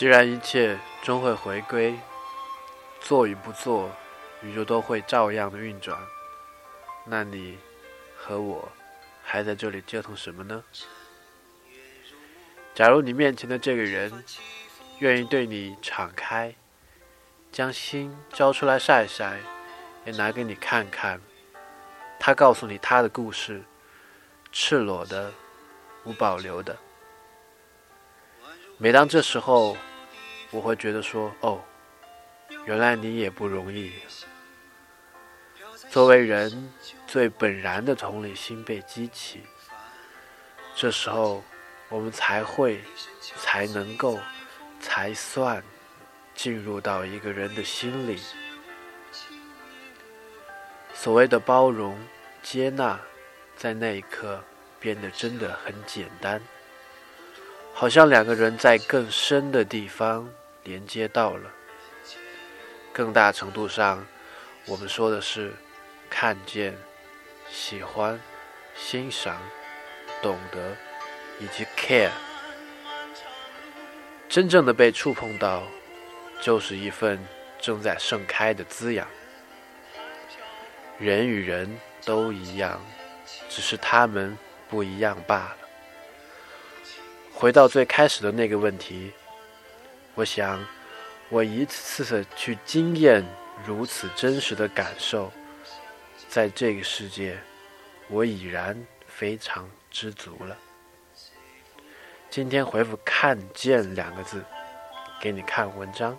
既然一切终会回归，做与不做，宇宙都会照样的运转，那你和我还在这里折腾什么呢？假如你面前的这个人愿意对你敞开，将心交出来晒晒，也拿给你看看，他告诉你他的故事，赤裸的，无保留的。每当这时候，我会觉得说：“哦，原来你也不容易。”作为人最本然的同理心被激起，这时候我们才会、才能够、才算进入到一个人的心里。所谓的包容、接纳，在那一刻变得真的很简单，好像两个人在更深的地方。连接到了，更大程度上，我们说的是看见、喜欢、欣赏、懂得以及 care。真正的被触碰到，就是一份正在盛开的滋养。人与人都一样，只是他们不一样罢了。回到最开始的那个问题。我想，我一次次的去经验如此真实的感受，在这个世界，我已然非常知足了。今天回复“看见”两个字，给你看文章。